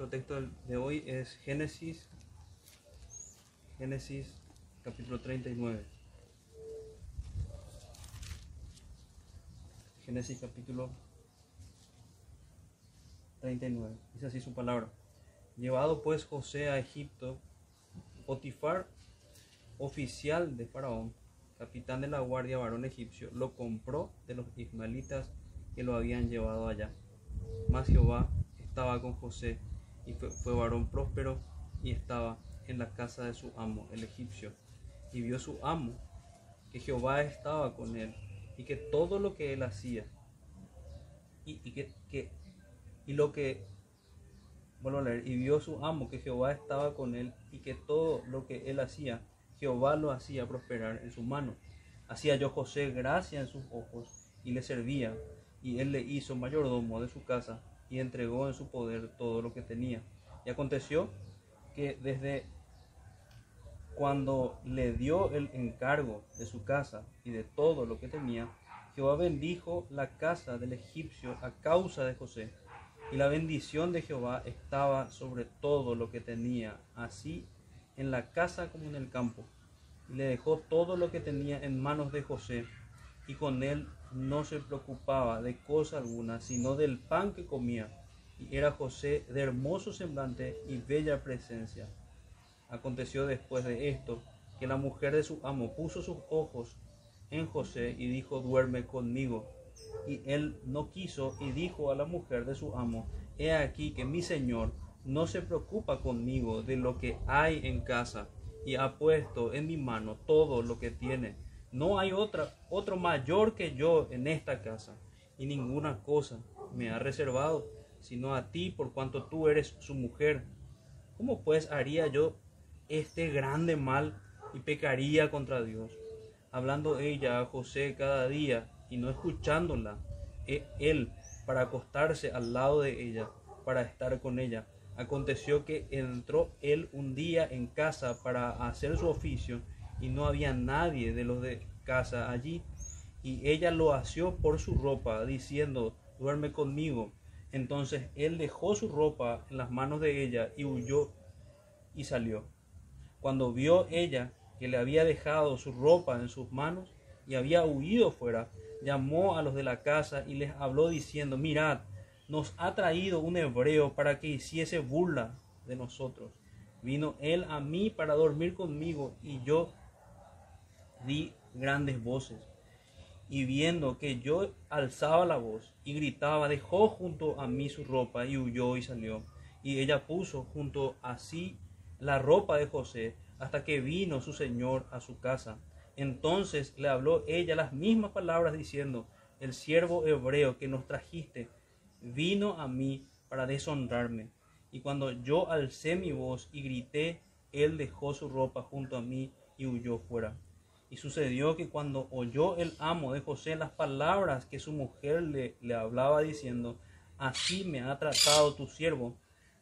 Nuestro texto de hoy es Génesis, Génesis capítulo 39. Génesis capítulo 39. Dice así su palabra. Llevado pues José a Egipto, Potifar, oficial de Faraón, capitán de la guardia varón egipcio, lo compró de los ismaelitas que lo habían llevado allá. Mas Jehová estaba con José y fue, varón próspero y estaba en la casa de su amo, el egipcio. Y vio su amo que Jehová estaba con él y que todo lo que él hacía y, que, que- y lo que vuelvo leer y vio su amo que Jehová estaba con él y que todo lo que él hacía Jehová lo hacía prosperar en su mano hacía yo José gracia en sus ojos y le servía y él le hizo mayordomo de su casa y entregó en su poder todo lo que tenía y aconteció que desde cuando le dio el encargo de su casa y de todo lo que tenía, Jehová bendijo la casa del egipcio a causa de José. Y la bendición de Jehová estaba sobre todo lo que tenía, así en la casa como en el campo. Y le dejó todo lo que tenía en manos de José, y con él no se preocupaba de cosa alguna, sino del pan que comía. Y era José de hermoso semblante y bella presencia. Aconteció después de esto que la mujer de su amo puso sus ojos en José y dijo, duerme conmigo. Y él no quiso y dijo a la mujer de su amo, he aquí que mi señor no se preocupa conmigo de lo que hay en casa y ha puesto en mi mano todo lo que tiene. No hay otra, otro mayor que yo en esta casa y ninguna cosa me ha reservado, sino a ti por cuanto tú eres su mujer. ¿Cómo pues haría yo este grande mal y pecaría contra Dios? Hablando ella a José cada día y no escuchándola, e- él para acostarse al lado de ella, para estar con ella. Aconteció que entró él un día en casa para hacer su oficio y no había nadie de los de casa allí. Y ella lo asió por su ropa, diciendo, duerme conmigo. Entonces él dejó su ropa en las manos de ella y huyó y salió. Cuando vio ella que le había dejado su ropa en sus manos y había huido fuera, llamó a los de la casa y les habló diciendo, mirad, nos ha traído un hebreo para que hiciese burla de nosotros. Vino él a mí para dormir conmigo y yo di grandes voces. Y viendo que yo alzaba la voz y gritaba, dejó junto a mí su ropa y huyó y salió. Y ella puso junto a sí la ropa de José hasta que vino su señor a su casa. Entonces le habló ella las mismas palabras diciendo, el siervo hebreo que nos trajiste vino a mí para deshonrarme. Y cuando yo alcé mi voz y grité, él dejó su ropa junto a mí y huyó fuera. Y sucedió que cuando oyó el amo de José las palabras que su mujer le, le hablaba diciendo, así me ha tratado tu siervo,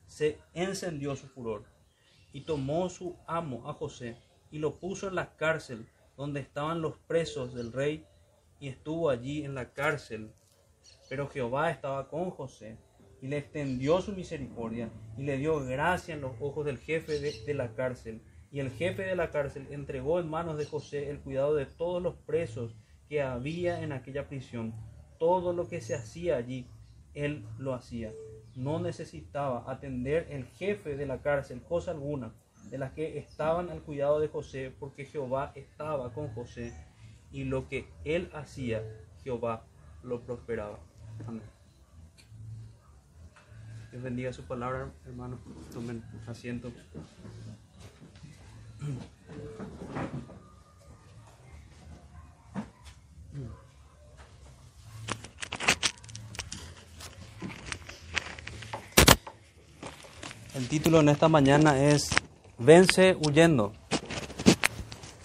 se encendió su furor. Y tomó su amo a José y lo puso en la cárcel donde estaban los presos del rey y estuvo allí en la cárcel. Pero Jehová estaba con José y le extendió su misericordia y le dio gracia en los ojos del jefe de, de la cárcel. Y el jefe de la cárcel entregó en manos de José el cuidado de todos los presos que había en aquella prisión. Todo lo que se hacía allí, él lo hacía. No necesitaba atender el jefe de la cárcel cosa alguna de las que estaban al cuidado de José, porque Jehová estaba con José y lo que él hacía, Jehová lo prosperaba. Amén. Dios bendiga su palabra, hermanos. Tomen asiento. El título en esta mañana es Vence huyendo.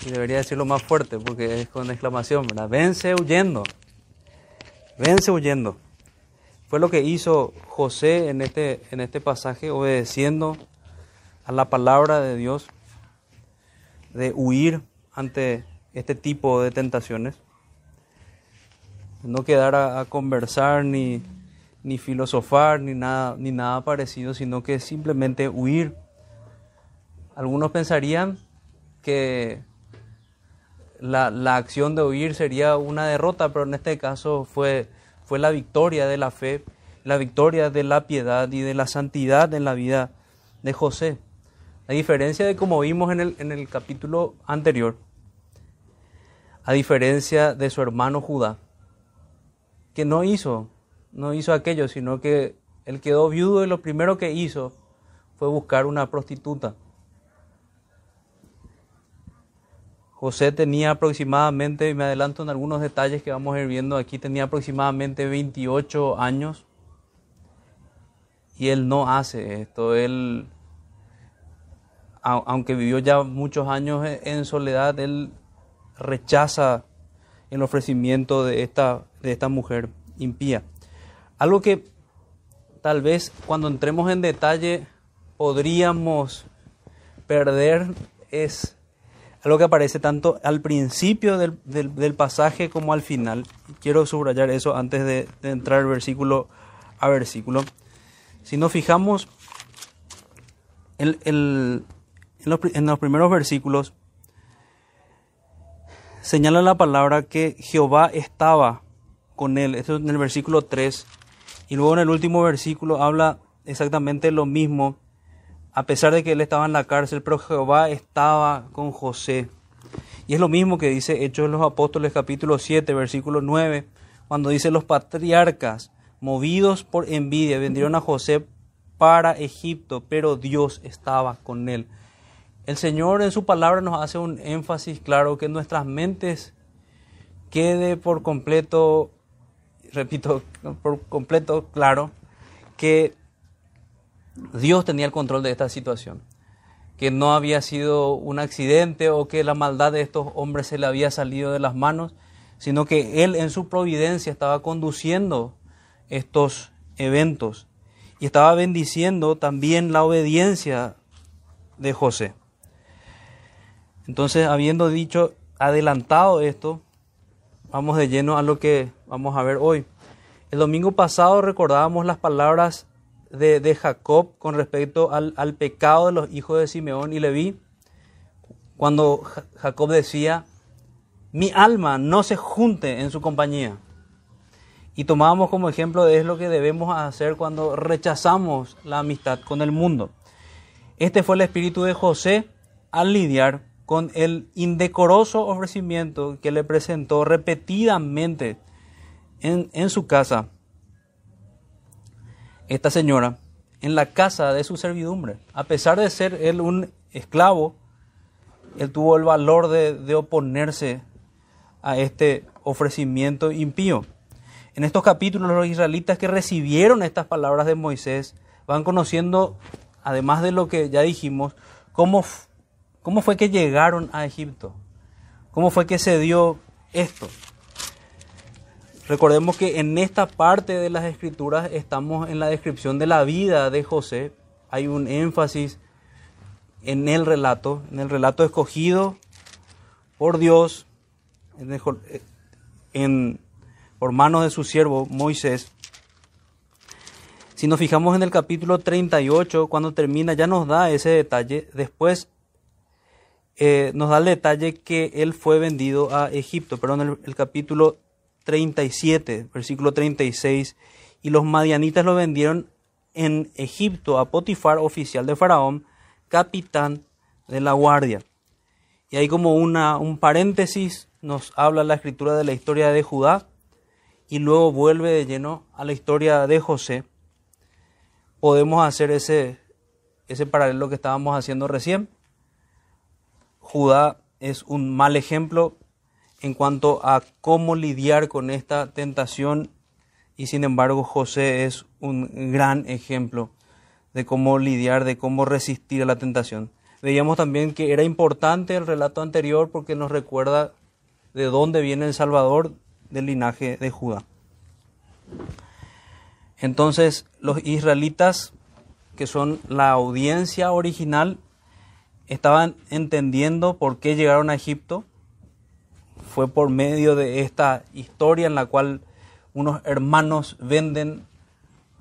Y debería decirlo más fuerte porque es con exclamación, ¿verdad? Vence huyendo. Vence huyendo. Fue lo que hizo José en este, en este pasaje, obedeciendo a la palabra de Dios, de huir ante este tipo de tentaciones. No quedar a, conversar ni, ni filosofar, ni nada, ni nada parecido, sino que simplemente huir. Algunos pensarían que la, la, acción de huir sería una derrota, pero en este caso fue, fue la victoria de la fe, la victoria de la piedad y de la santidad en la vida de José. A diferencia de como vimos en el, en el capítulo anterior, a diferencia de su hermano Judá, que no hizo, no hizo aquello, sino que él quedó viudo y lo primero que hizo fue buscar una prostituta. José tenía aproximadamente, me adelanto en algunos detalles que vamos a ir viendo aquí, tenía aproximadamente 28 años y él no hace esto. Él, aunque vivió ya muchos años en soledad, él rechaza el ofrecimiento de esta, de esta mujer impía. Algo que tal vez cuando entremos en detalle podríamos perder es algo que aparece tanto al principio del, del, pasaje como al final. Quiero subrayar eso antes de, entrar versículo a versículo. Si nos fijamos el, en, los, primeros versículos, señala la palabra que Jehová estaba con él. Esto es en el versículo 3. Y luego en el último versículo habla exactamente lo mismo a pesar de que él estaba en la cárcel, pero Jehová estaba con José. Y es lo mismo que dice Hechos de los Apóstoles capítulo 7, versículo 9, cuando dice los patriarcas, movidos por envidia, vendieron a José para Egipto, pero Dios estaba con él. El Señor en su palabra nos hace un énfasis claro que nuestras mentes quede por completo, repito, por completo claro, que Dios tenía el control de esta situación, que no había sido un accidente o que la maldad de estos hombres se le había salido de las manos, sino que Él en su providencia estaba conduciendo estos eventos y estaba bendiciendo también la obediencia de José. Entonces, habiendo dicho, adelantado esto, vamos de lleno a lo que vamos a ver hoy. El domingo pasado recordábamos las palabras de, Jacob con respecto al, al, pecado de los hijos de Simeón y Leví, cuando Jacob decía, mi alma no se junte en su compañía. Y tomábamos como ejemplo de es lo que debemos hacer cuando rechazamos la amistad con el mundo. Este fue el espíritu de José al lidiar con el indecoroso ofrecimiento que le presentó repetidamente en, en su casa esta señora en la casa de su servidumbre. A pesar de ser él un esclavo, él tuvo el valor de, oponerse a este ofrecimiento impío. En estos capítulos los israelitas que recibieron estas palabras de Moisés van conociendo, además de lo que ya dijimos, cómo, cómo fue que llegaron a Egipto, cómo fue que se dio esto. Recordemos que en esta parte de las escrituras estamos en la descripción de la vida de José. Hay un énfasis en el relato, en el relato escogido por Dios, en, por manos de su siervo Moisés. Si nos fijamos en el capítulo 38, cuando termina, ya nos da ese detalle. Después eh, nos da el detalle que él fue vendido a Egipto. Perdón, el, el capítulo 37, versículo 36, y los madianitas lo vendieron en Egipto a Potifar, oficial de Faraón, capitán de la guardia. Y ahí como una, un paréntesis nos habla la escritura de la historia de Judá y luego vuelve de lleno a la historia de José. Podemos hacer ese, ese paralelo que estábamos haciendo recién. Judá es un mal ejemplo en cuanto a cómo lidiar con esta tentación y sin embargo José es un gran ejemplo de cómo lidiar, de cómo resistir a la tentación. Veíamos también que era importante el relato anterior porque nos recuerda de dónde viene el Salvador del linaje de Judá. Entonces los israelitas, que son la audiencia original, estaban entendiendo por qué llegaron a Egipto, fue por medio de esta historia en la cual unos hermanos venden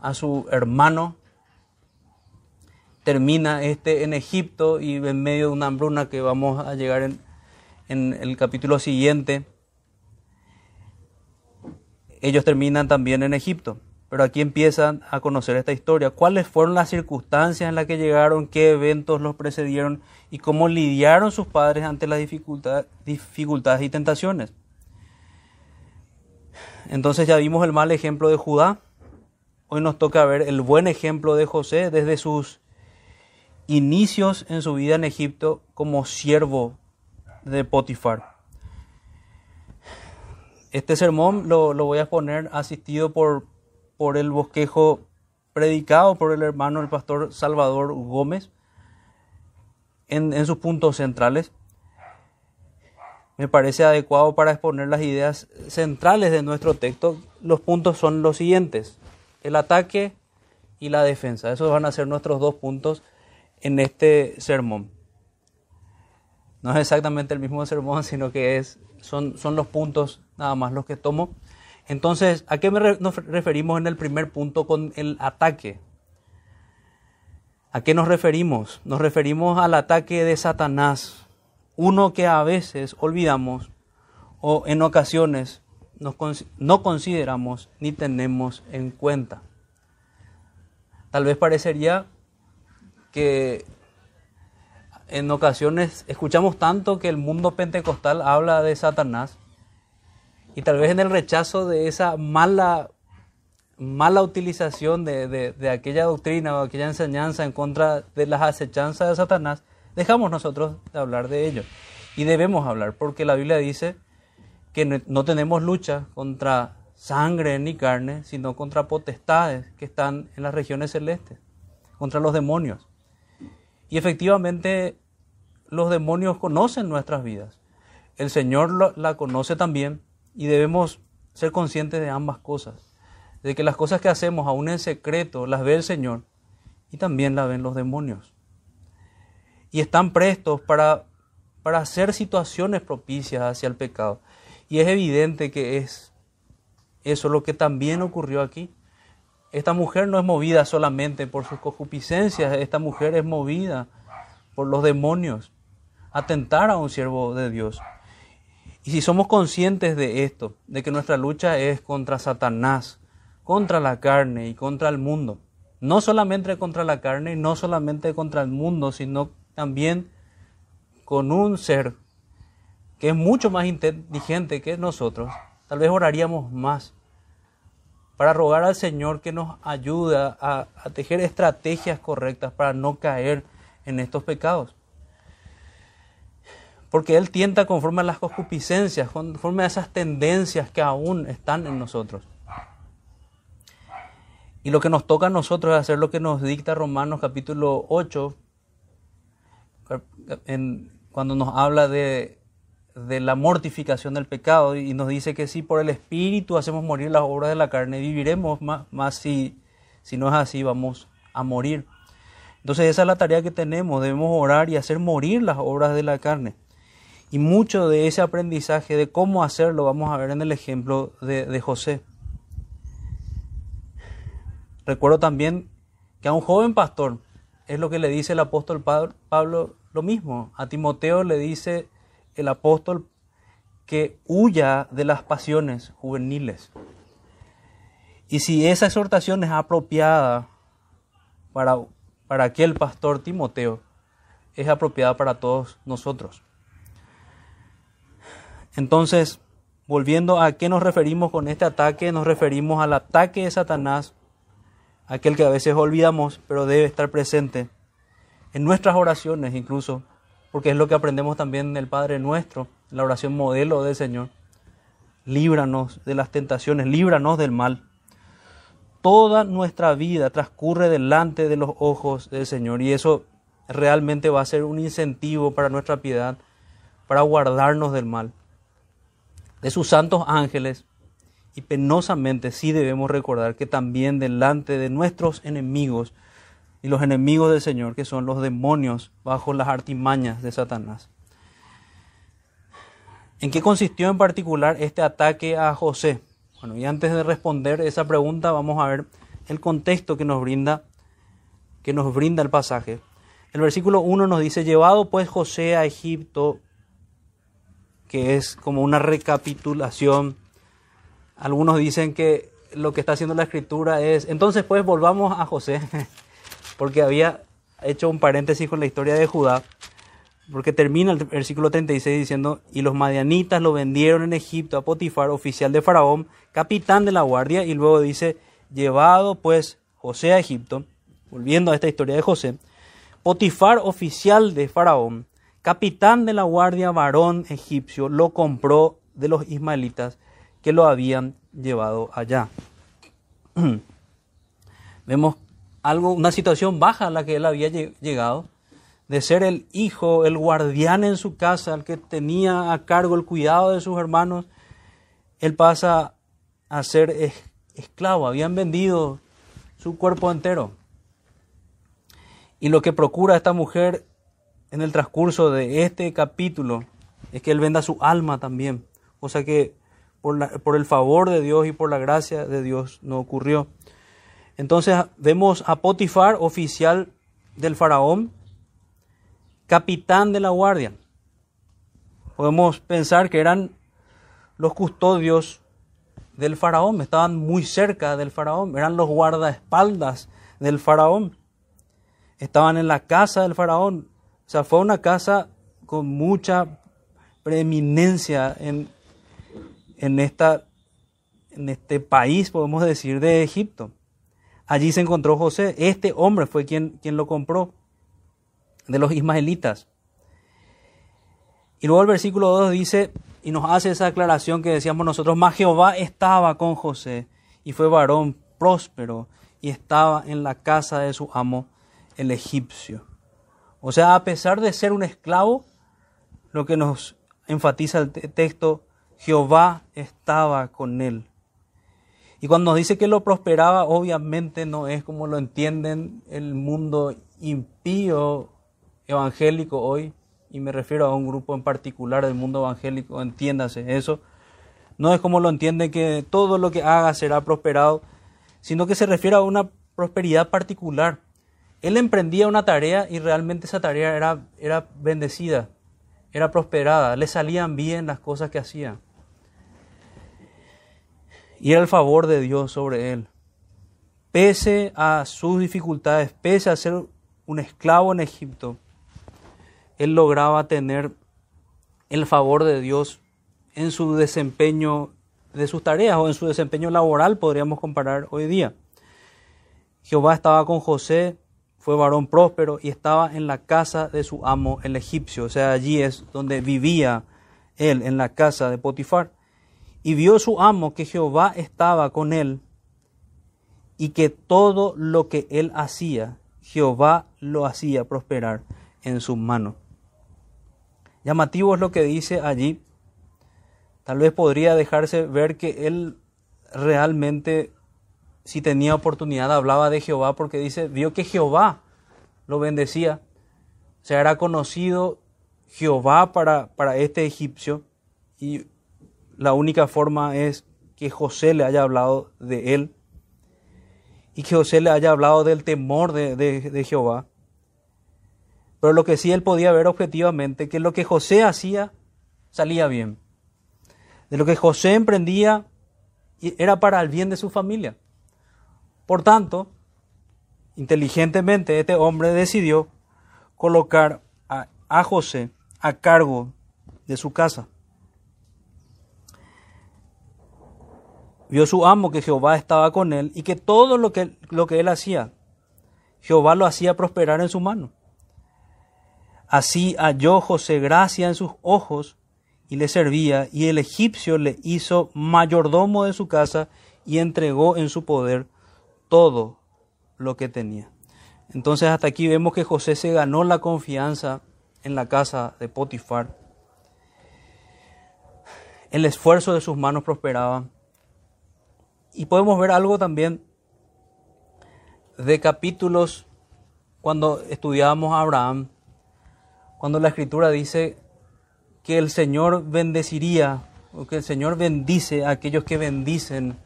a su hermano. Termina este en Egipto y en medio de una hambruna que vamos a llegar en, en el capítulo siguiente. Ellos terminan también en Egipto. Pero aquí empiezan a conocer esta historia. ¿Cuáles fueron las circunstancias en las que llegaron? ¿Qué eventos los precedieron? ¿Y cómo lidiaron sus padres ante las dificultades y tentaciones? Entonces ya vimos el mal ejemplo de Judá. Hoy nos toca ver el buen ejemplo de José desde sus inicios en su vida en Egipto como siervo de Potifar. Este sermón lo, lo voy a poner asistido por por el bosquejo predicado por el hermano, el pastor Salvador Gómez, en, sus puntos centrales. Me parece adecuado para exponer las ideas centrales de nuestro texto. Los puntos son los siguientes, el ataque y la defensa. Esos van a ser nuestros dos puntos en este sermón. No es exactamente el mismo sermón, sino que es, son, son los puntos nada más los que tomo. Entonces, ¿a qué nos referimos en el primer punto con el ataque? ¿A qué nos referimos? Nos referimos al ataque de Satanás, uno que a veces olvidamos o en ocasiones no consideramos ni tenemos en cuenta. Tal vez parecería que en ocasiones escuchamos tanto que el mundo pentecostal habla de Satanás y tal vez en el rechazo de esa mala, mala utilización de, aquella doctrina o aquella enseñanza en contra de las acechanzas de Satanás, dejamos nosotros de hablar de ello. Y debemos hablar, porque la Biblia dice que no tenemos lucha contra sangre ni carne, sino contra potestades que están en las regiones celestes, contra los demonios. Y efectivamente los demonios conocen nuestras vidas. El Señor la conoce también y debemos ser conscientes de ambas cosas. De que las cosas que hacemos aún en secreto las ve el Señor y también las ven los demonios. Y están prestos para, para hacer situaciones propicias hacia el pecado. Y es evidente que es eso lo que también ocurrió aquí. Esta mujer no es movida solamente por sus concupiscencias, esta mujer es movida por los demonios, atentar a un siervo de Dios. Y si somos conscientes de esto, de que nuestra lucha es contra Satanás, contra la carne y contra el mundo, no solamente contra la carne y no solamente contra el mundo, sino también con un ser que es mucho más inteligente que nosotros, tal vez oraríamos más para rogar al Señor que nos ayude a, a tejer estrategias correctas para no caer en estos pecados porque Él tienta conforme a las concupiscencias, conforme a esas tendencias que aún están en nosotros. Y lo que nos toca a nosotros es hacer lo que nos dicta Romanos capítulo 8, cuando nos habla de, la mortificación del pecado y nos dice que si por el Espíritu hacemos morir las obras de la carne, viviremos más, más si, si no es así, vamos a morir. Entonces esa es la tarea que tenemos, debemos orar y hacer morir las obras de la carne. Y mucho de ese aprendizaje de cómo hacerlo vamos a ver en el ejemplo de, José. Recuerdo también que a un joven pastor es lo que le dice el apóstol Pablo lo mismo. A Timoteo le dice el apóstol que huya de las pasiones juveniles. Y si esa exhortación es apropiada para, para aquel pastor Timoteo, es apropiada para todos nosotros. Entonces, volviendo a qué nos referimos con este ataque, nos referimos al ataque de Satanás, aquel que a veces olvidamos, pero debe estar presente en nuestras oraciones incluso, porque es lo que aprendemos también del Padre nuestro, la oración modelo del Señor. Líbranos de las tentaciones, líbranos del mal. Toda nuestra vida transcurre delante de los ojos del Señor y eso realmente va a ser un incentivo para nuestra piedad, para guardarnos del mal de sus santos ángeles. Y penosamente sí debemos recordar que también delante de nuestros enemigos y los enemigos del Señor, que son los demonios bajo las artimañas de Satanás. ¿En qué consistió en particular este ataque a José? Bueno, y antes de responder esa pregunta, vamos a ver el contexto que nos brinda, que nos brinda el pasaje. El versículo 1 nos dice, llevado pues José a Egipto, que es como una recapitulación. Algunos dicen que lo que está haciendo la escritura es, entonces pues volvamos a José, porque había hecho un paréntesis con la historia de Judá, porque termina el versículo 36 diciendo, y los madianitas lo vendieron en Egipto a Potifar, oficial de Faraón, capitán de la guardia, y luego dice, llevado pues José a Egipto, volviendo a esta historia de José, Potifar, oficial de Faraón, capitán de la guardia varón egipcio, lo compró de los ismaelitas que lo habían llevado allá. Vemos algo, una situación baja a la que él había llegado, de ser el hijo, el guardián en su casa, el que tenía a cargo el cuidado de sus hermanos, él pasa a ser esclavo, habían vendido su cuerpo entero. Y lo que procura esta mujer en el transcurso de este capítulo es que él venda su alma también. O sea que por, por el favor de Dios y por la gracia de Dios no ocurrió. Entonces vemos a Potifar, oficial del faraón, capitán de la guardia. Podemos pensar que eran los custodios del faraón, estaban muy cerca del faraón, eran los guardaespaldas del faraón estaban en la casa del faraón. Sea, fue una casa con mucha preeminencia en, en, esta, en este país, podemos decir, de Egipto. Allí se encontró José. Este hombre fue quien, quien lo compró de los ismaelitas. Y luego el versículo 2 dice, y nos hace esa aclaración que decíamos nosotros, mas Jehová estaba con José y fue varón próspero y estaba en la casa de su amo el egipcio. O sea, a pesar de ser un esclavo, lo que nos enfatiza el texto, Jehová estaba con él. Y cuando nos dice que lo prosperaba, obviamente no es como lo entienden el mundo impío evangélico hoy, y me refiero a un grupo en particular del mundo evangélico, entiéndase eso. No es como lo entiende que todo lo que haga será prosperado, sino que se refiere a una prosperidad particular él emprendía una tarea y realmente esa tarea era, era bendecida, era prosperada, le salían bien las cosas que hacía. Y era el favor de Dios sobre él. Pese a sus dificultades, pese a ser un esclavo en Egipto, él lograba tener el favor de Dios en su desempeño de sus tareas o en su desempeño laboral, podríamos comparar hoy día. Jehová estaba con José, fue varón próspero y estaba en la casa de su amo el egipcio, o sea, allí es donde vivía él, en la casa de Potifar. Y vio su amo que Jehová estaba con él y que todo lo que él hacía, Jehová lo hacía prosperar en su mano. Llamativo es lo que dice allí. Tal vez podría dejarse ver que él realmente si tenía oportunidad hablaba de Jehová porque dice, vio que Jehová lo bendecía. O sea, era conocido Jehová para, para este egipcio y la única forma es que José le haya hablado de él y que José le haya hablado del temor de, de Jehová. Pero lo que sí él podía ver objetivamente, que lo que José hacía salía bien. De lo que José emprendía era para el bien de su familia. Por tanto, inteligentemente este hombre decidió colocar a, José a cargo de su casa. Vio su amo que Jehová estaba con él y que todo lo que, lo que él hacía, Jehová lo hacía prosperar en su mano. Así halló José gracia en sus ojos y le servía, y el egipcio le hizo mayordomo de su casa y entregó en su poder todo lo que tenía. Entonces hasta aquí vemos que José se ganó la confianza en la casa de Potifar. El esfuerzo de sus manos prosperaba. Y podemos ver algo también de capítulos cuando estudiábamos a Abraham, cuando la escritura dice que el Señor bendeciría, o que el Señor bendice a aquellos que bendicen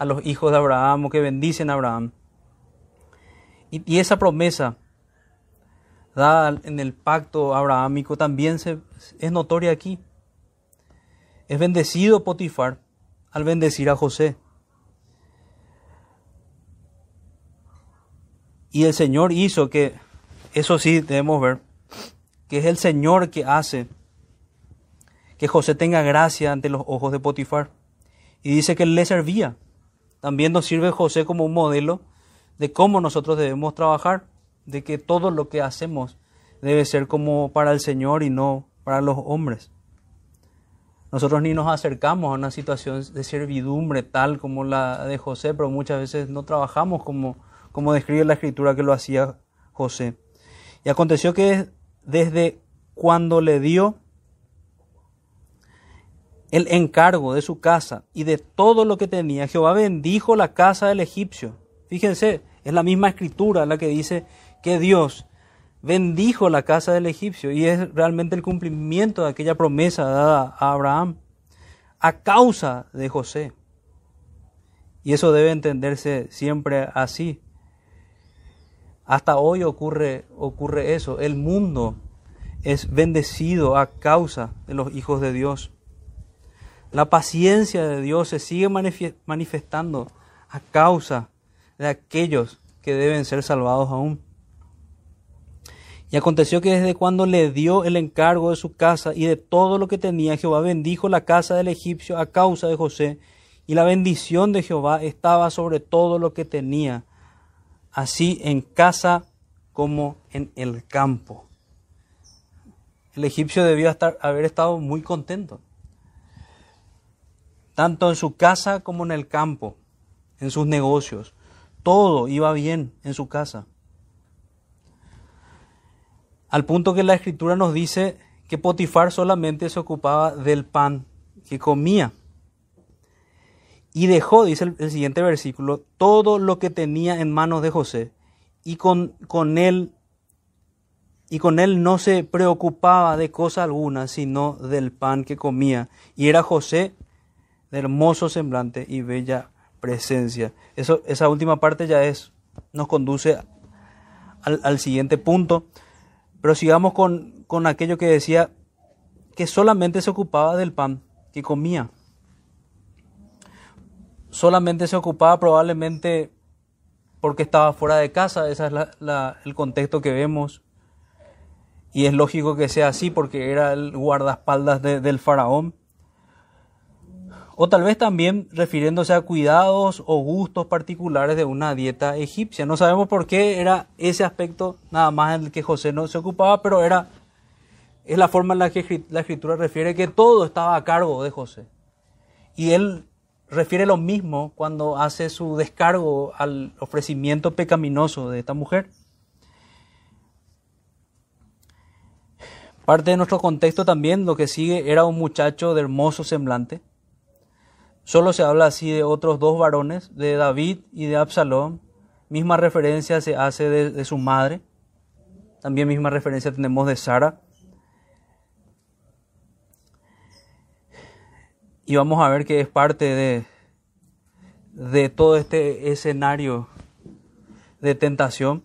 a los hijos de Abraham o que bendicen a Abraham. Y, esa promesa dada en el pacto abrahámico también se, es notoria aquí. Es bendecido Potifar al bendecir a José. Y el Señor hizo que, eso sí debemos ver, que es el Señor que hace que José tenga gracia ante los ojos de Potifar. Y dice que le servía. También nos sirve José como un modelo de cómo nosotros debemos trabajar, de que todo lo que hacemos debe ser como para el Señor y no para los hombres. Nosotros ni nos acercamos a una situación de servidumbre tal como la de José, pero muchas veces no trabajamos como, como describe la escritura que lo hacía José. Y aconteció que desde cuando le dio el encargo de su casa y de todo lo que tenía, Jehová bendijo la casa del egipcio. Fíjense, es la misma escritura la que dice que Dios bendijo la casa del egipcio y es realmente el cumplimiento de aquella promesa dada a Abraham a causa de José. Y eso debe entenderse siempre así. Hasta hoy ocurre, ocurre eso. El mundo es bendecido a causa de los hijos de Dios. La paciencia de Dios se sigue manifestando a causa de aquellos que deben ser salvados aún. Y aconteció que desde cuando le dio el encargo de su casa y de todo lo que tenía, Jehová bendijo la casa del egipcio a causa de José, y la bendición de Jehová estaba sobre todo lo que tenía, así en casa como en el campo. El egipcio debió estar, haber estado muy contento tanto en su casa como en el campo, en sus negocios. Todo iba bien en su casa. Al punto que la escritura nos dice que Potifar solamente se ocupaba del pan que comía. Y dejó, dice el, siguiente versículo, todo lo que tenía en manos de José. Y con, con él y con él no se preocupaba de cosa alguna, sino del pan que comía. Y era José de hermoso semblante y bella presencia. Eso, esa última parte ya es, nos conduce al, siguiente punto, pero sigamos con, con aquello que decía que solamente se ocupaba del pan que comía. Solamente se ocupaba probablemente porque estaba fuera de casa, ese es el contexto que vemos. Y es lógico que sea así porque era el guardaespaldas del faraón o tal vez también refiriéndose a cuidados o gustos particulares de una dieta egipcia. No sabemos por qué era ese aspecto nada más en el que José no se ocupaba, pero era es la forma en la que la escritura refiere que todo estaba a cargo de José. Y él refiere lo mismo cuando hace su descargo al ofrecimiento pecaminoso de esta mujer. Parte de nuestro contexto también, lo que sigue, era un muchacho de hermoso semblante Solo se habla así de otros dos varones, de David y de Absalón. Misma referencia se hace de, su madre. También misma referencia tenemos de Sara. Y vamos a ver que es parte de, de todo este escenario de tentación.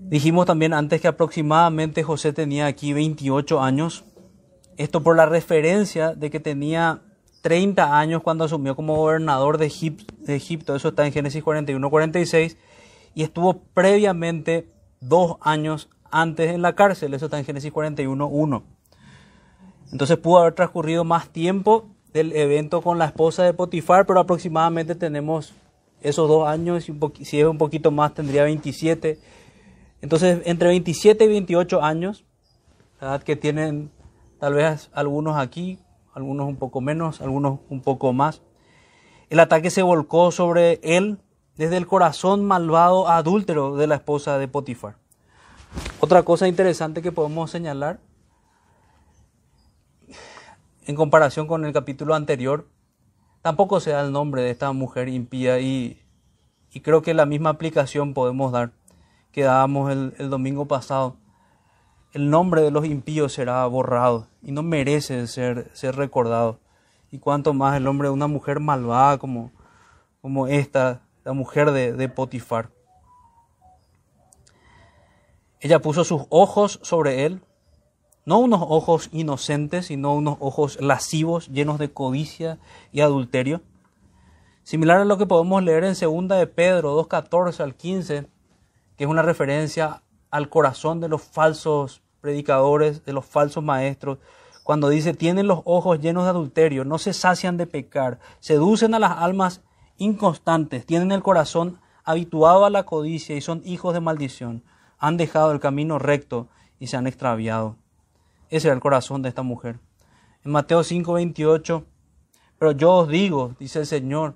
Dijimos también antes que aproximadamente José tenía aquí 28 años. Esto por la referencia de que tenía 30 años cuando asumió como gobernador de, Egipto, eso está en Génesis 41-46, y estuvo previamente dos años antes en la cárcel, eso está en Génesis 41-1. Entonces pudo haber transcurrido más tiempo del evento con la esposa de Potifar, pero aproximadamente tenemos esos dos años, si es un poquito más tendría 27. Entonces, entre 27 y 28 años, la edad que tienen tal vez algunos aquí, algunos un poco menos, algunos un poco más. El ataque se volcó sobre él desde el corazón malvado adúltero de la esposa de Potifar. Otra cosa interesante que podemos señalar en comparación con el capítulo anterior, tampoco se da el nombre de esta mujer impía y, creo que la misma aplicación podemos dar que dábamos el, el domingo pasado el nombre de los impíos será borrado y no merece ser, ser recordado. Y cuanto más el nombre de una mujer malvada como, como esta, la mujer de, de Potifar. Ella puso sus ojos sobre él, no unos ojos inocentes, sino unos ojos lascivos, llenos de codicia y adulterio. Similar a lo que podemos leer en 2 de Pedro 2.14 al 15, que es una referencia al corazón de los falsos predicadores, de los falsos maestros, cuando dice, tienen los ojos llenos de adulterio, no se sacian de pecar, seducen a las almas inconstantes, tienen el corazón habituado a la codicia y son hijos de maldición, han dejado el camino recto y se han extraviado. Ese era el corazón de esta mujer. En Mateo 5:28, pero yo os digo, dice el Señor,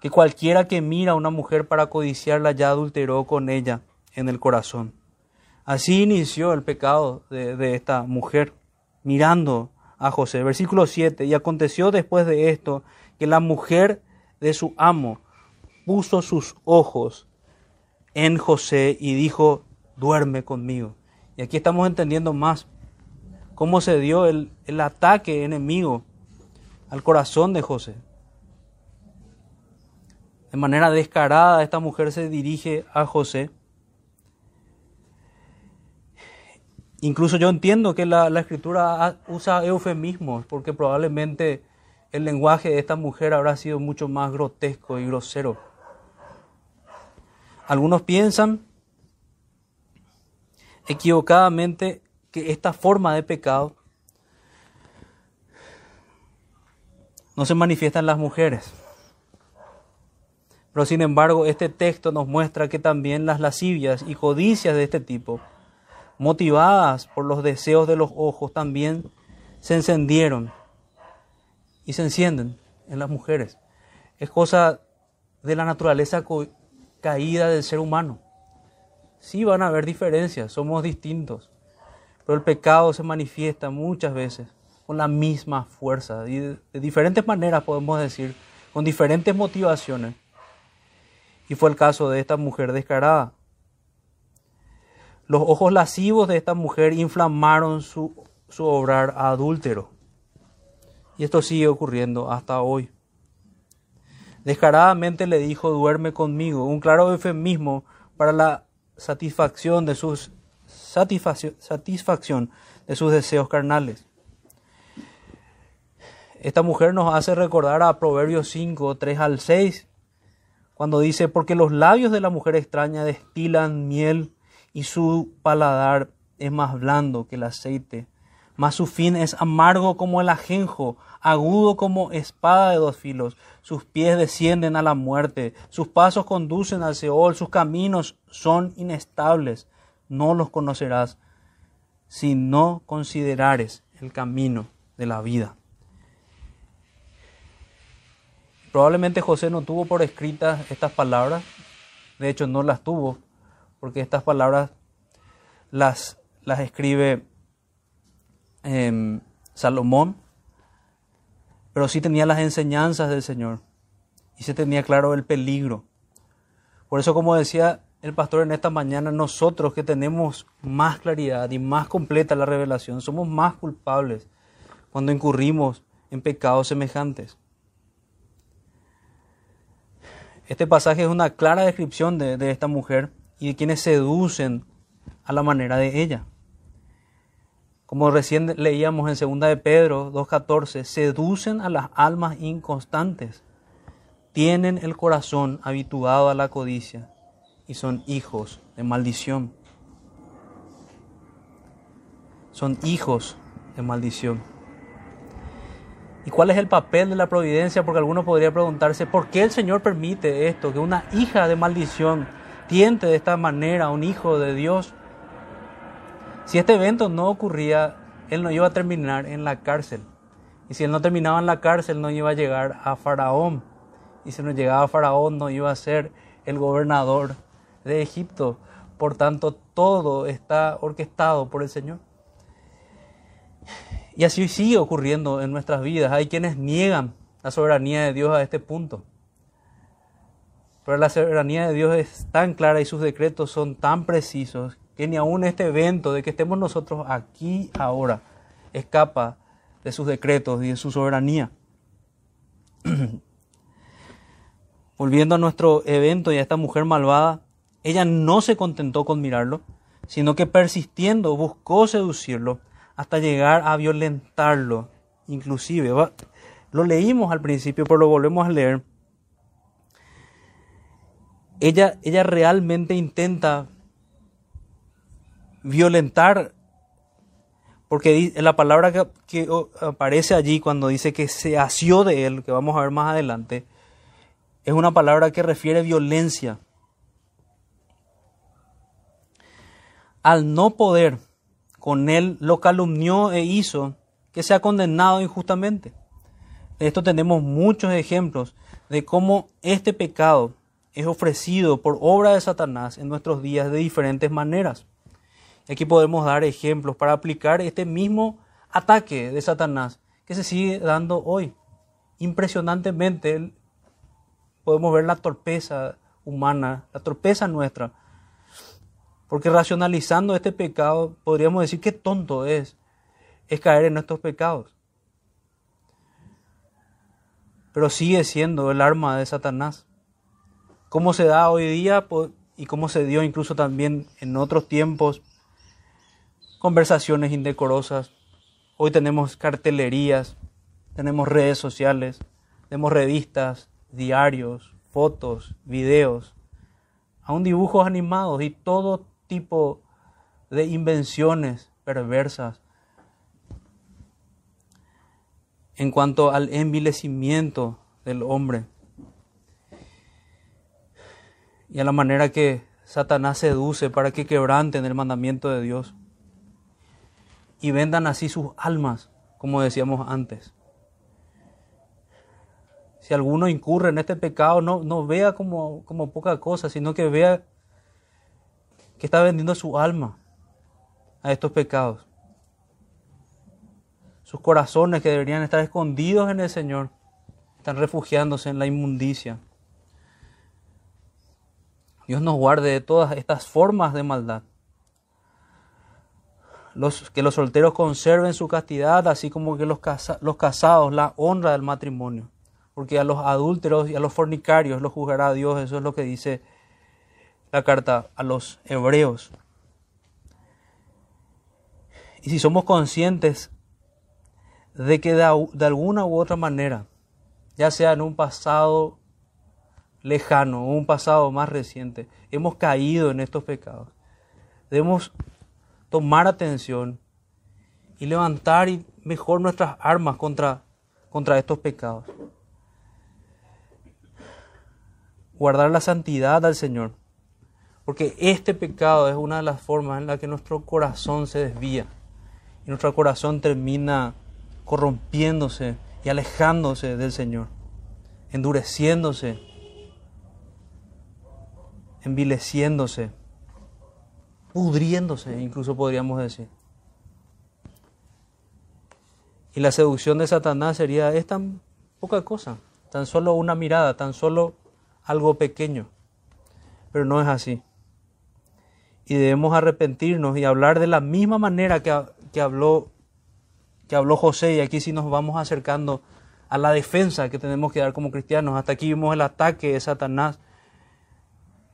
que cualquiera que mira a una mujer para codiciarla ya adulteró con ella en el corazón. Así inició el pecado de, de esta mujer mirando a José. Versículo 7. Y aconteció después de esto que la mujer de su amo puso sus ojos en José y dijo, duerme conmigo. Y aquí estamos entendiendo más cómo se dio el, el ataque enemigo al corazón de José. De manera descarada esta mujer se dirige a José Incluso yo entiendo que la, escritura usa eufemismos, porque probablemente el lenguaje de esta mujer habrá sido mucho más grotesco y grosero. Algunos piensan equivocadamente que esta forma de pecado no se manifiesta en las mujeres. Pero sin embargo, este texto nos muestra que también las lascivias y codicias de este tipo motivadas por los deseos de los ojos, también se encendieron y se encienden en las mujeres. Es cosa de la naturaleza caída del ser humano. Sí van a haber diferencias, somos distintos, pero el pecado se manifiesta muchas veces con la misma fuerza y de, diferentes maneras podemos decir, con diferentes motivaciones. Y fue el caso de esta mujer descarada. Los ojos lascivos de esta mujer inflamaron su, su obrar adúltero. Y esto sigue ocurriendo hasta hoy. Descaradamente le dijo, duerme conmigo, un claro eufemismo para la satisfacción de sus, satisfacción de sus deseos carnales. Esta mujer nos hace recordar a Proverbios 5, 3 al 6, cuando dice, porque los labios de la mujer extraña destilan miel y su paladar es más blando que el aceite, mas su fin es amargo como el ajenjo, agudo como espada de dos filos. Sus pies descienden a la muerte, sus pasos conducen al Seol, sus caminos son inestables. No los conocerás si no considerares el camino de la vida. Probablemente José no tuvo por escritas estas palabras, de hecho no las tuvo, porque estas palabras las, las escribe em, Salomón, pero sí tenía las enseñanzas del Señor y se tenía claro el peligro. Por eso, como decía el pastor en esta mañana, nosotros que tenemos más claridad y más completa la revelación, somos más culpables cuando incurrimos en pecados semejantes. Este pasaje es una clara descripción de, de esta mujer y de quienes seducen a la manera de ella. Como recién leíamos en 2 de Pedro 2.14, seducen a las almas inconstantes, tienen el corazón habituado a la codicia y son hijos de maldición. Son hijos de maldición. ¿Y cuál es el papel de la providencia? Porque alguno podría preguntarse, ¿por qué el Señor permite esto? Que una hija de maldición de esta manera a un hijo de Dios. Si este evento no ocurría, él no iba a terminar en la cárcel. Y si él no terminaba en la cárcel, no iba a llegar a Faraón. Y si no llegaba a Faraón, no iba a ser el gobernador de Egipto. Por tanto, todo está orquestado por el Señor. Y así sigue ocurriendo en nuestras vidas. Hay quienes niegan la soberanía de Dios a este punto. Pero la soberanía de Dios es tan clara y sus decretos son tan precisos que ni aún este evento de que estemos nosotros aquí ahora escapa de sus decretos y de su soberanía. Volviendo a nuestro evento y a esta mujer malvada, ella no se contentó con mirarlo, sino que persistiendo buscó seducirlo hasta llegar a violentarlo. Inclusive, lo leímos al principio, pero lo volvemos a leer. Ella, ella realmente intenta violentar, porque la palabra que, aparece allí cuando dice que se asió de él, que vamos a ver más adelante, es una palabra que refiere violencia. Al no poder con él, lo calumnió e hizo que sea condenado injustamente. De esto tenemos muchos ejemplos de cómo este pecado es ofrecido por obra de Satanás en nuestros días de diferentes maneras. Aquí podemos dar ejemplos para aplicar este mismo ataque de Satanás que se sigue dando hoy. Impresionantemente podemos ver la torpeza humana, la torpeza nuestra. Porque racionalizando este pecado podríamos decir que tonto es, es caer en estos pecados. Pero sigue siendo el arma de Satanás. Como se da hoy día y cómo se dio incluso también en otros tiempos, conversaciones indecorosas. Hoy tenemos cartelerías, tenemos redes sociales, tenemos revistas, diarios, fotos, videos, aún dibujos animados y todo tipo de invenciones perversas en cuanto al envilecimiento del hombre y a la manera que Satanás seduce para que quebranten el mandamiento de Dios y vendan así sus almas, como decíamos antes si alguno incurre en este pecado, no, no vea como, como poca cosa, sino que vea que está vendiendo su alma a estos pecados. Sus corazones que deberían estar escondidos en el Señor, están refugiándose en la inmundicia. Dios nos guarde de todas estas formas de maldad. Que los solteros conserven su castidad, así como que los, los casados la honra del matrimonio porque a los adúlteros y a los fornicarios los juzgará Dios. Eso es lo que dice la carta a los hebreos. Y si somos conscientes de que de, alguna u otra manera, ya sea en un pasado lejano un pasado más reciente, hemos caído en estos pecados, debemos tomar atención y levantar mejor nuestras armas contra, contra estos pecados guardar la santidad al Señor. Porque este pecado es una de las formas en la que nuestro corazón se desvía. Y nuestro corazón termina corrompiéndose y alejándose del Señor. Endureciéndose. Envileciéndose. Pudriéndose, incluso podríamos decir. Y la seducción de Satanás sería, es tan poca cosa, tan solo una mirada, tan solo algo pequeño, pero no es así. Y debemos arrepentirnos y hablar de la misma manera que, que, habló, que habló José, y aquí sí nos vamos acercando a la defensa que tenemos que dar como cristianos. Hasta aquí vimos el ataque de Satanás.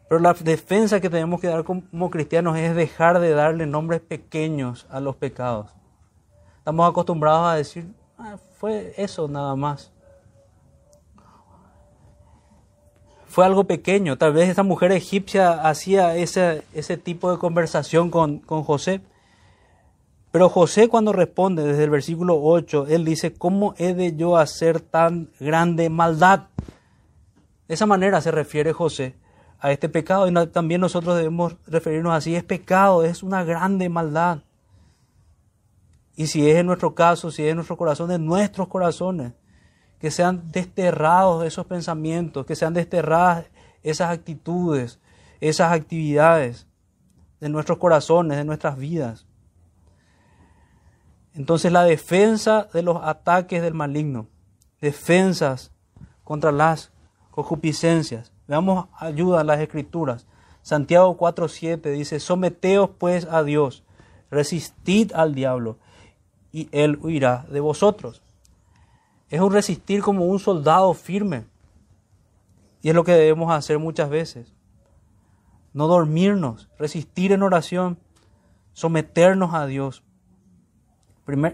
Pero la defensa que tenemos que dar como cristianos es dejar de darle nombres pequeños a los pecados. Estamos acostumbrados a decir, ah, fue eso nada más. fue algo pequeño. Tal vez esa mujer egipcia hacía ese, ese tipo de conversación con, con José. Pero José cuando responde desde el versículo 8, él dice, ¿cómo he de yo hacer tan grande maldad? De esa manera se refiere José a este pecado y también nosotros debemos referirnos así, es pecado, es una grande maldad. Y si es en nuestro caso, si es en nuestro corazón, en nuestros corazones, que sean desterrados esos pensamientos, que sean desterradas esas actitudes, esas actividades de nuestros corazones, de nuestras vidas. Entonces la defensa de los ataques del maligno, defensas contra las concupiscencias. Veamos ayuda a las escrituras. Santiago 4:7 dice, someteos pues a Dios, resistid al diablo, y él huirá de vosotros. Es un resistir como un soldado firme. Y es lo que debemos hacer muchas veces. No dormirnos, resistir en oración, someternos a Dios.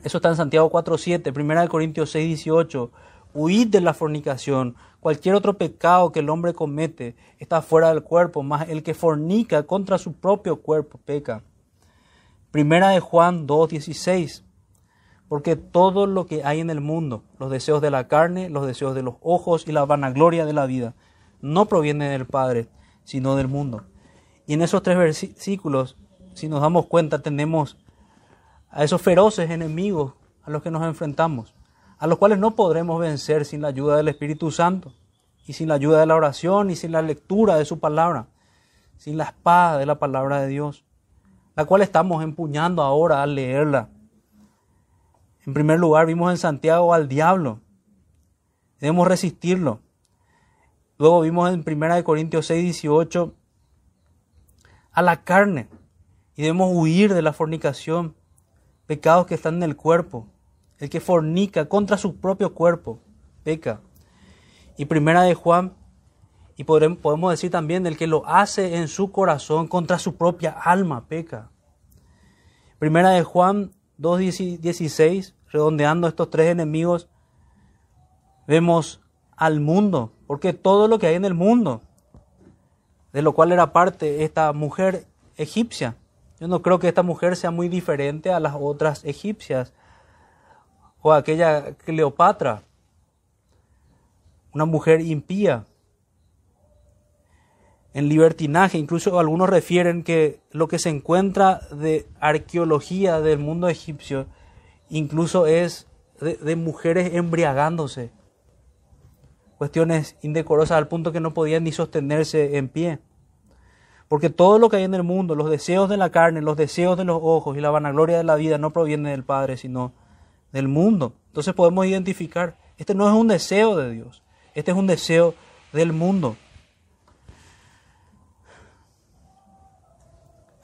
eso está en Santiago 4.7, 1 Corintios 6.18. Huid de la fornicación. Cualquier otro pecado que el hombre comete está fuera del cuerpo, más el que fornica contra su propio cuerpo peca. Primera de Juan 2.16. Porque todo lo que hay en el mundo, los deseos de la carne, los deseos de los ojos y la vanagloria de la vida, no proviene del Padre, sino del mundo. Y en esos tres versículos, si nos damos cuenta, tenemos a esos feroces enemigos a los que nos enfrentamos a los cuales no podremos vencer sin la ayuda del Espíritu Santo, y sin la ayuda de la oración, y sin la lectura de su palabra, sin la espada de la palabra de Dios, la cual estamos empuñando ahora al leerla. En primer lugar, vimos en Santiago al diablo. Debemos resistirlo. Luego vimos en 1 Corintios 6, 18 a la carne. Y debemos huir de la fornicación, pecados que están en el cuerpo, el que fornica contra su propio cuerpo, peca. Y primera de Juan, y podemos decir también el que lo hace en su corazón contra su propia alma, peca. Primera de Juan 2.16, redondeando estos tres enemigos, vemos al mundo, porque todo lo que hay en el mundo, de lo cual era parte esta mujer egipcia, yo no creo que esta mujer sea muy diferente a las otras egipcias o aquella Cleopatra, una mujer impía, en libertinaje. Incluso algunos refieren que lo que se encuentra de arqueología del mundo egipcio incluso es de, mujeres embriagándose. Cuestiones indecorosas al punto que no podían ni sostenerse en pie. Porque todo lo que hay en el mundo, los deseos de la carne, los deseos de los ojos y la vanagloria de la vida no provienen del Padre, sino del mundo. Entonces podemos identificar, este no es un deseo de Dios, este es un deseo del mundo.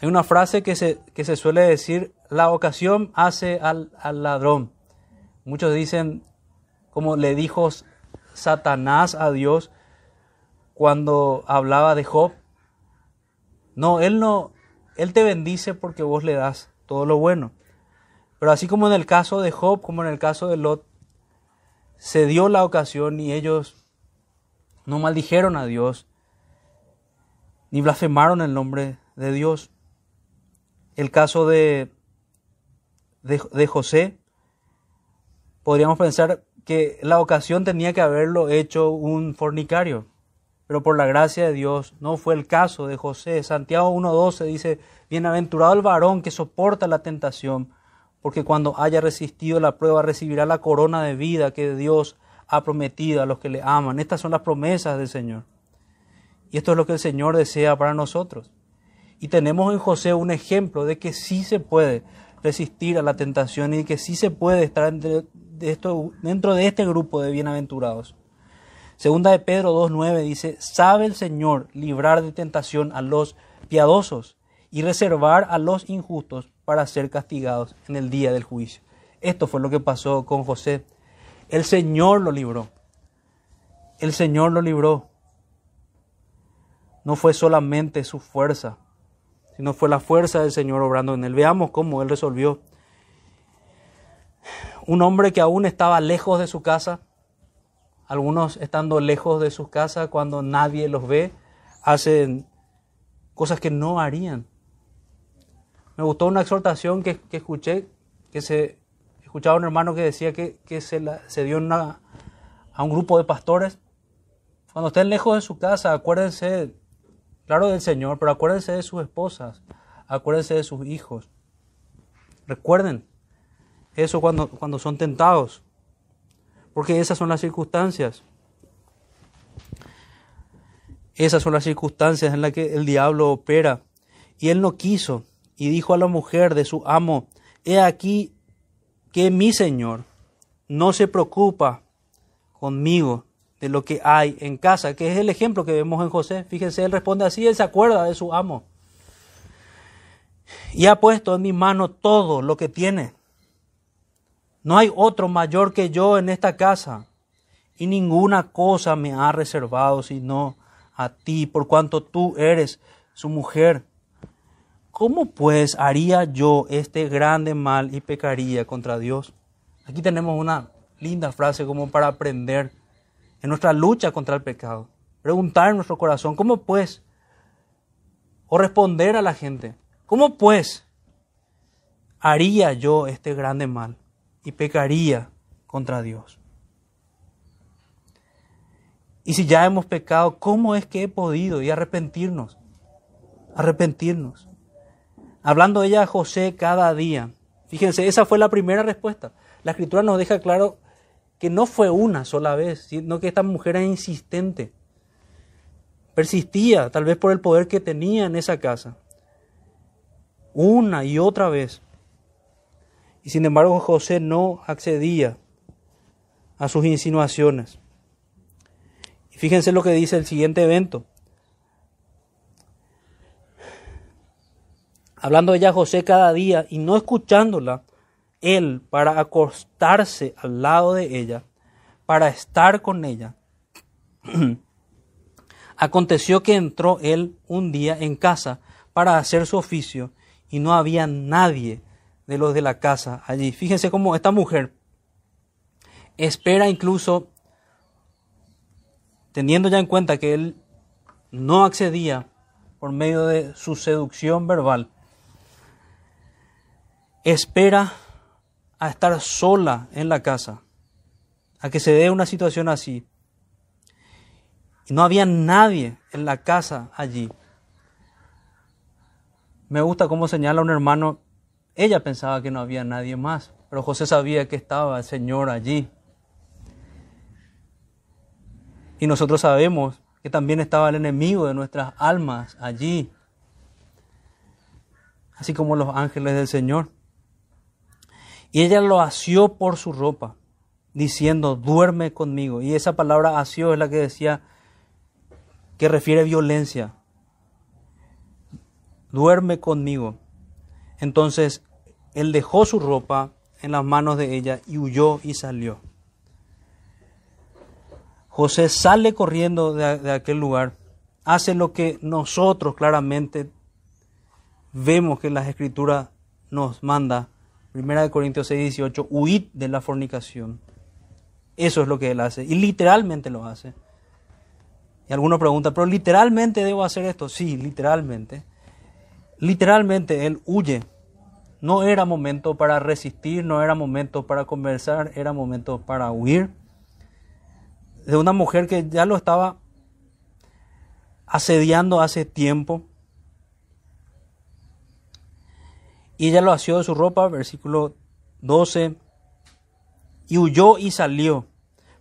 Hay una frase que se, que se suele decir, la ocasión hace al, al ladrón. Muchos dicen, como le dijo Satanás a Dios cuando hablaba de Job, no, él no, él te bendice porque vos le das todo lo bueno. Pero así como en el caso de Job, como en el caso de Lot, se dio la ocasión y ellos no maldijeron a Dios, ni blasfemaron el nombre de Dios. El caso de, de, José, podríamos pensar que la ocasión tenía que haberlo hecho un fornicario, pero por la gracia de Dios no fue el caso de José. Santiago 1.12 dice, bienaventurado el varón que soporta la tentación, porque cuando haya resistido la prueba recibirá la corona de vida que Dios ha prometido a los que le aman. Estas son las promesas del Señor. Y esto es lo que el Señor desea para nosotros. Y tenemos en José un ejemplo de que sí se puede resistir a la tentación y que sí se puede estar dentro de, este grupo de bienaventurados. Segunda de Pedro 2.9 dice, sabe el Señor librar de tentación a los piadosos y reservar a los injustos para ser castigados en el día del juicio. Esto fue lo que pasó con José. El Señor lo libró. El Señor lo libró. No fue solamente su fuerza, sino fue la fuerza del Señor obrando en él. Veamos cómo él resolvió. Un hombre que aún estaba lejos de su casa, algunos estando lejos de su casa cuando nadie los ve, hacen cosas que no harían. Me gustó una exhortación que, escuché, que se escuchaba un hermano que decía que, se, se, dio a un grupo de pastores. Cuando estén lejos de su casa, acuérdense, claro, del Señor, pero acuérdense de sus esposas, acuérdense de sus hijos. Recuerden eso cuando, cuando son tentados, porque esas son las circunstancias. Esas son las circunstancias en las que el diablo opera. Y él no quiso y dijo a la mujer de su amo, He aquí que mi Señor no se preocupa conmigo de lo que hay en casa, que es el ejemplo que vemos en José. Fíjense, él responde así, él se acuerda de su amo. Y ha puesto en mi mano todo lo que tiene. No hay otro mayor que yo en esta casa, y ninguna cosa me ha reservado sino a ti, por cuanto tú eres su mujer. ¿Cómo pues haría yo este grande mal y pecaría contra Dios? Aquí tenemos una linda frase como para aprender en nuestra lucha contra el pecado. Preguntar en nuestro corazón, ¿cómo pues? O responder a la gente, ¿cómo pues haría yo este grande mal y pecaría contra Dios? Y si ya hemos pecado, ¿cómo es que he podido y arrepentirnos? Arrepentirnos. Hablando ella a José cada día. Fíjense, esa fue la primera respuesta. La escritura nos deja claro que no fue una sola vez, sino que esta mujer era insistente. Persistía, tal vez por el poder que tenía en esa casa. Una y otra vez. Y sin embargo José no accedía a sus insinuaciones. Y fíjense lo que dice el siguiente evento. Hablando ella José cada día y no escuchándola, él para acostarse al lado de ella, para estar con ella. Aconteció que entró él un día en casa para hacer su oficio y no había nadie de los de la casa allí. Fíjense cómo esta mujer espera incluso, teniendo ya en cuenta que él no accedía por medio de su seducción verbal, espera a estar sola en la casa, a que se dé una situación así. Y no había nadie en la casa allí. Me gusta cómo señala un hermano, ella pensaba que no había nadie más, pero José sabía que estaba el Señor allí. Y nosotros sabemos que también estaba el enemigo de nuestras almas allí, así como los ángeles del Señor. Y ella lo asió por su ropa, diciendo, duerme conmigo. Y esa palabra asió es la que decía que refiere violencia. Duerme conmigo. Entonces él dejó su ropa en las manos de ella y huyó y salió. José sale corriendo de, de aquel lugar, hace lo que nosotros claramente vemos que las escrituras nos manda Primera de Corintios 6, 18, huid de la fornicación. Eso es lo que él hace. Y literalmente lo hace. Y algunos preguntan, ¿pero literalmente debo hacer esto? Sí, literalmente. Literalmente él huye. No era momento para resistir, no era momento para conversar, era momento para huir de una mujer que ya lo estaba asediando hace tiempo. Y ella lo asió de su ropa, versículo 12, y huyó y salió,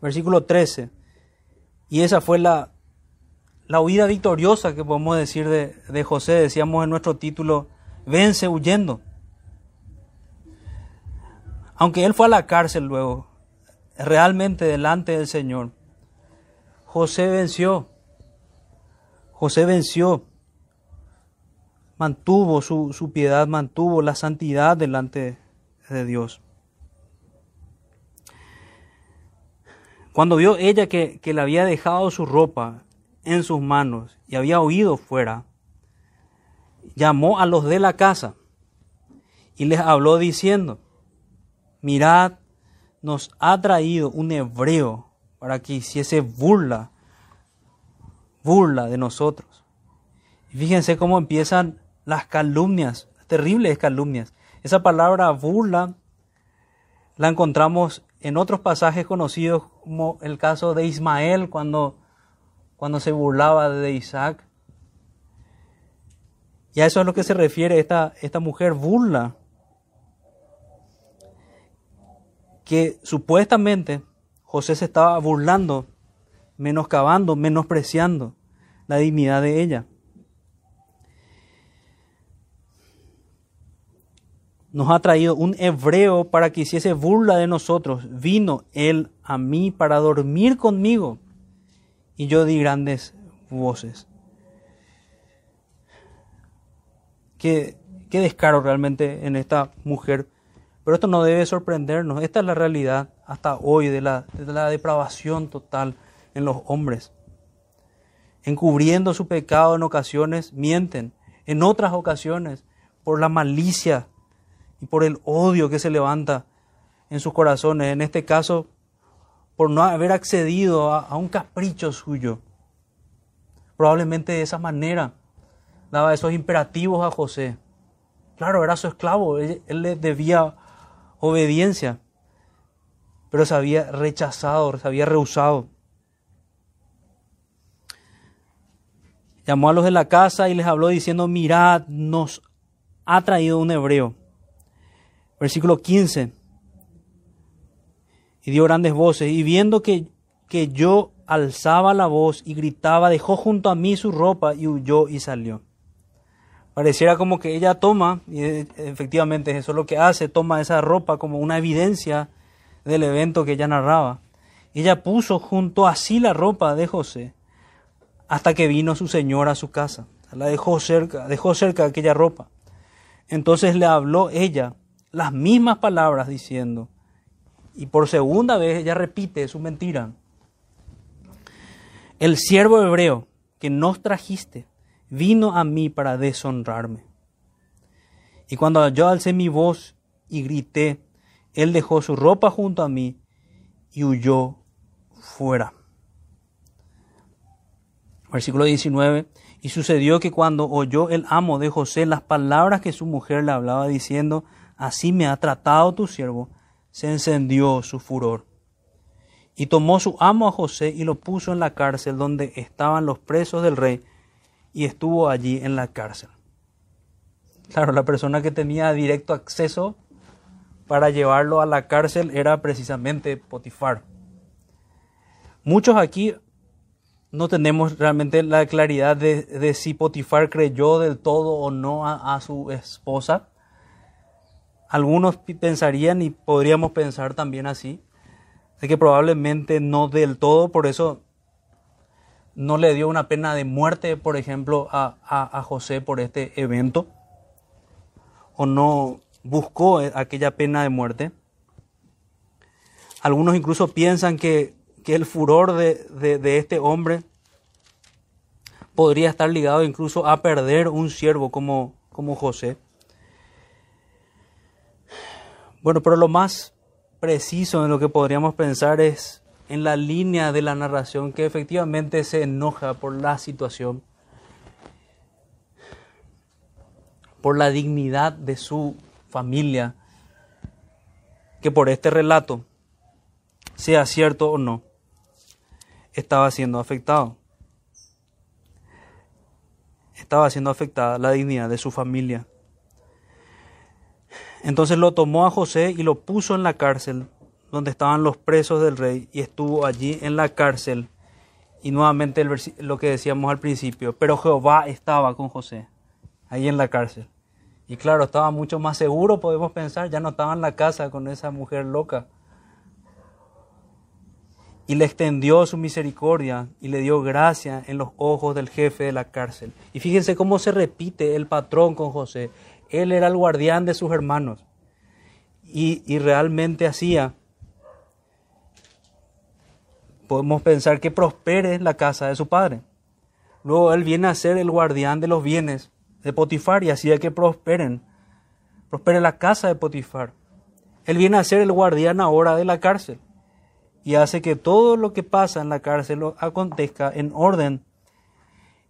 versículo 13. Y esa fue la, la huida victoriosa que podemos decir de, de José, decíamos en nuestro título, vence huyendo. Aunque él fue a la cárcel luego, realmente delante del Señor, José venció. José venció mantuvo su, piedad, mantuvo la santidad delante de Dios. Cuando vio ella que, que le había dejado su ropa en sus manos y había huido fuera, llamó a los de la casa y les habló diciendo, mirad, nos ha traído un hebreo para que hiciese burla, burla de nosotros. Y fíjense cómo empiezan las calumnias, terribles calumnias. Esa palabra burla la encontramos en otros pasajes conocidos como el caso de Ismael cuando, cuando se burlaba de Isaac. Y a eso es a lo que se refiere esta, esta mujer burla. Que supuestamente José se estaba burlando, menoscabando, menospreciando la dignidad de ella. Nos ha traído un hebreo para que hiciese burla de nosotros. Vino él a mí para dormir conmigo. Y yo di grandes voces. Qué, qué descaro realmente en esta mujer. Pero esto no debe sorprendernos. Esta es la realidad hasta hoy de la, de la depravación total en los hombres. Encubriendo su pecado en ocasiones, mienten. En otras ocasiones por la malicia y por el odio que se levanta en sus corazones. En este caso, por no haber accedido a, un capricho suyo. Probablemente de esa manera daba esos imperativos a José. Claro, era su esclavo, él, le debía obediencia, pero se había rechazado, se había rehusado. Llamó a los de la casa y les habló diciendo, mirad, nos ha traído un hebreo. Versículo 15. Y dio grandes voces, y viendo que, que yo alzaba la voz y gritaba, dejó junto a mí su ropa y huyó y salió. Pareciera como que ella toma, y efectivamente eso es lo que hace, toma esa ropa como una evidencia del evento que ella narraba. Ella puso junto a sí la ropa de José hasta que vino su señora a su casa. La dejó cerca, dejó cerca aquella ropa. Entonces le habló ella las mismas palabras diciendo, y por segunda vez ella repite su mentira. El siervo hebreo que nos trajiste vino a mí para deshonrarme. Y cuando yo alcé mi voz y grité, él dejó su ropa junto a mí y huyó fuera. Versículo 19. Y sucedió que cuando oyó el amo de José las palabras que su mujer le hablaba diciendo, así me ha tratado tu siervo, se encendió su furor. Y tomó su amo a José y lo puso en la cárcel donde estaban los presos del rey, y estuvo allí en la cárcel. Claro, la persona que tenía directo acceso para llevarlo a la cárcel era precisamente Potifar. Muchos aquí no tenemos realmente la claridad de, si Potifar creyó del todo o no a, su esposa. Algunos pensarían y podríamos pensar también así, de que probablemente no del todo, por eso no le dio una pena de muerte, por ejemplo, a, a José por este evento, o no buscó aquella pena de muerte. Algunos incluso piensan que que el furor de, este hombre podría estar ligado incluso a perder un siervo como, como José. Bueno, pero lo más preciso en lo que podríamos pensar es en la línea de la narración que efectivamente se enoja por la situación, por la dignidad de su familia, que por este relato, sea cierto o no, estaba siendo afectado. Estaba siendo afectada la dignidad de su familia. Entonces lo tomó a José y lo puso en la cárcel donde estaban los presos del rey y estuvo allí en la cárcel. Y nuevamente lo que decíamos al principio, pero Jehová estaba con José, ahí en la cárcel. Y claro, estaba mucho más seguro, podemos pensar, ya no estaba en la casa con esa mujer loca y le extendió su misericordia y le dio gracia en los ojos del jefe de la cárcel. Y fíjense cómo se repite el patrón con José. Él era el guardián de sus hermanos y, y realmente hacía, podemos pensar que prospere la casa de su padre. Luego él viene a ser el guardián de los bienes de Potifar y hacía que prosperen, prospere la casa de Potifar. Él viene a ser el guardián ahora de la cárcel y hace que todo lo que pasa en la cárcel acontezca en orden.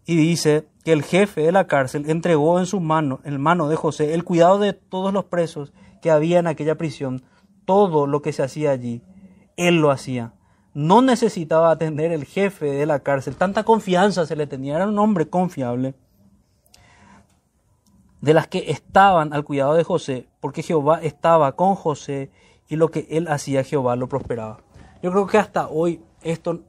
Y dice que el jefe de la cárcel entregó en su mano, en mano de José, el cuidado de todos los presos que había en aquella prisión, todo lo que se hacía allí. Él lo hacía. No necesitaba atender el jefe de la cárcel. Tanta confianza se le tenía. Era un hombre confiable. De las que estaban al cuidado de José, porque Jehová estaba con José y lo que él hacía Jehová lo prosperaba. Yo creo que hasta hoy esto,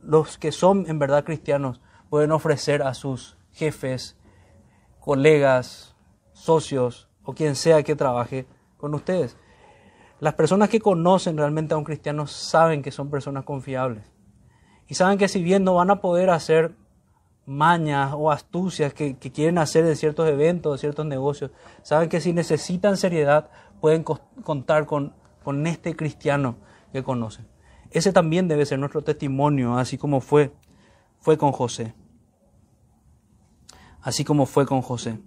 los que son en verdad cristianos pueden ofrecer a sus jefes, colegas, socios o quien sea que trabaje con ustedes. Las personas que conocen realmente a un cristiano saben que son personas confiables. Y saben que si bien no van a poder hacer mañas o astucias que, quieren hacer en ciertos eventos, en ciertos negocios, saben que si necesitan seriedad pueden contar con, con este cristiano que conocen. Ese también debe ser nuestro testimonio, así como fue, fue con José. Así como fue con José.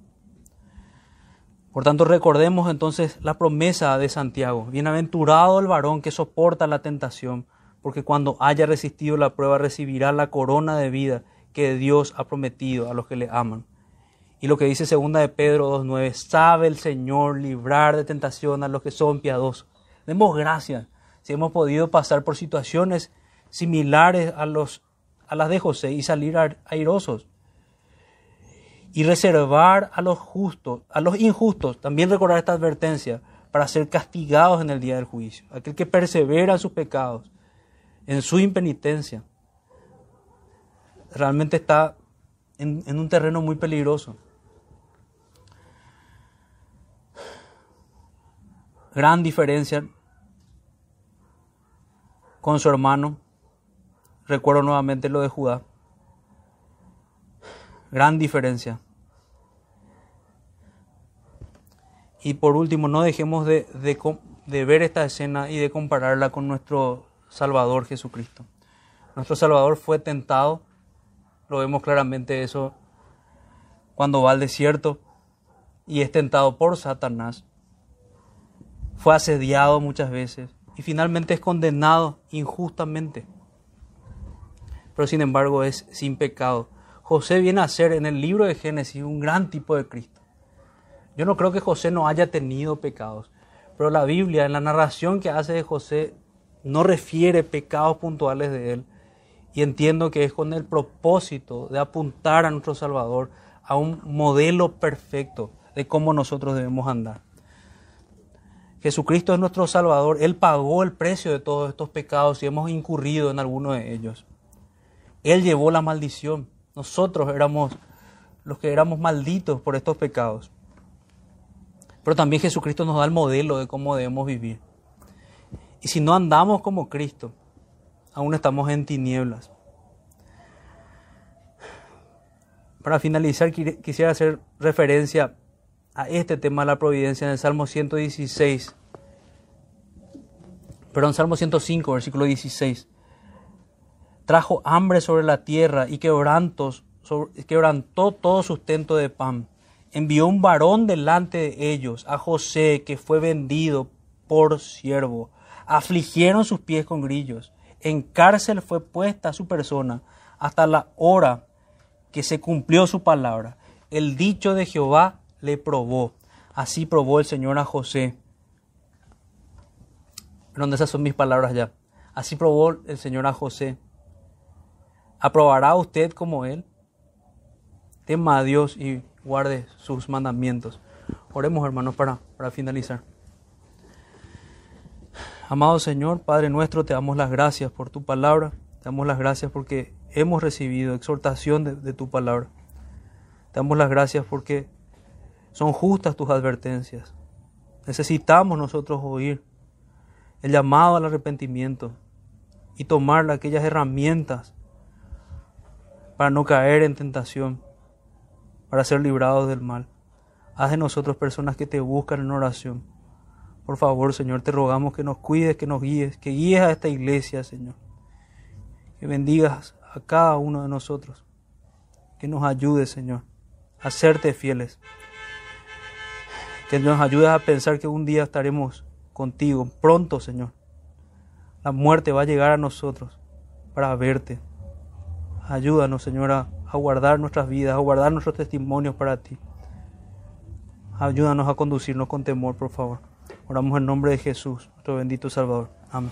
Por tanto, recordemos entonces la promesa de Santiago. Bienaventurado el varón que soporta la tentación, porque cuando haya resistido la prueba recibirá la corona de vida que Dios ha prometido a los que le aman. Y lo que dice segunda de Pedro 2.9, sabe el Señor librar de tentación a los que son piadosos. Demos gracias si hemos podido pasar por situaciones similares a, los, a las de José y salir airosos. Y reservar a los justos, a los injustos, también recordar esta advertencia para ser castigados en el día del juicio. Aquel que persevera en sus pecados, en su impenitencia, realmente está en, en un terreno muy peligroso. Gran diferencia con su hermano. Recuerdo nuevamente lo de Judá. Gran diferencia. Y por último, no dejemos de, ver esta escena y de compararla con nuestro Salvador Jesucristo. Nuestro Salvador fue tentado, lo vemos claramente eso cuando va al desierto y es tentado por Satanás. Fue asediado muchas veces, y finalmente es condenado injustamente. Pero sin embargo es sin pecado. José viene a ser en el libro de Génesis un gran tipo de Cristo. Yo no creo que José no haya tenido pecados, pero la Biblia en la narración que hace de José no refiere pecados puntuales de él. Y entiendo que es con el propósito de apuntar a nuestro Salvador a un modelo perfecto de cómo nosotros debemos andar. Jesucristo es nuestro Salvador. Él pagó el precio de todos estos pecados y hemos incurrido en alguno de ellos. Él llevó la maldición. Nosotros éramos los que éramos malditos por estos pecados. Pero también Jesucristo nos da el modelo de cómo debemos vivir. Y si no andamos como Cristo, aún estamos en tinieblas. Para finalizar, quisiera hacer referencia a este tema de la providencia en el Salmo 116, perdón, Salmo 105, versículo 16. Trajo hambre sobre la tierra y quebrantó todo sustento de pan. Envió un varón delante de ellos, a José, que fue vendido por siervo. Afligieron sus pies con grillos. En cárcel fue puesta su persona hasta la hora que se cumplió su palabra. El dicho de Jehová le probó. Así probó el Señor a José. Perdón, esas son mis palabras ya. Así probó el Señor a José. ¿Aprobará usted como Él? Tema a Dios y guarde sus mandamientos. Oremos, hermanos, para, para finalizar. Amado Señor, Padre nuestro, te damos las gracias por tu palabra. Te damos las gracias porque hemos recibido exhortación de, de tu palabra. Te damos las gracias porque son justas tus advertencias. Necesitamos nosotros oír el llamado al arrepentimiento y tomar aquellas herramientas para no caer en tentación, para ser librados del mal. Haz de nosotros personas que te buscan en oración. Por favor, Señor, te rogamos que nos cuides, que nos guíes, que guíes a esta iglesia, Señor. Que bendigas a cada uno de nosotros. Que nos ayudes, Señor, a serte fieles que nos ayudes a pensar que un día estaremos contigo, pronto, Señor. La muerte va a llegar a nosotros para verte. Ayúdanos, Señor, a, guardar nuestras vidas, a guardar nuestros testimonios para ti. Ayúdanos a conducirnos con temor, por favor. Oramos en nombre de Jesús, nuestro bendito Salvador. Amén.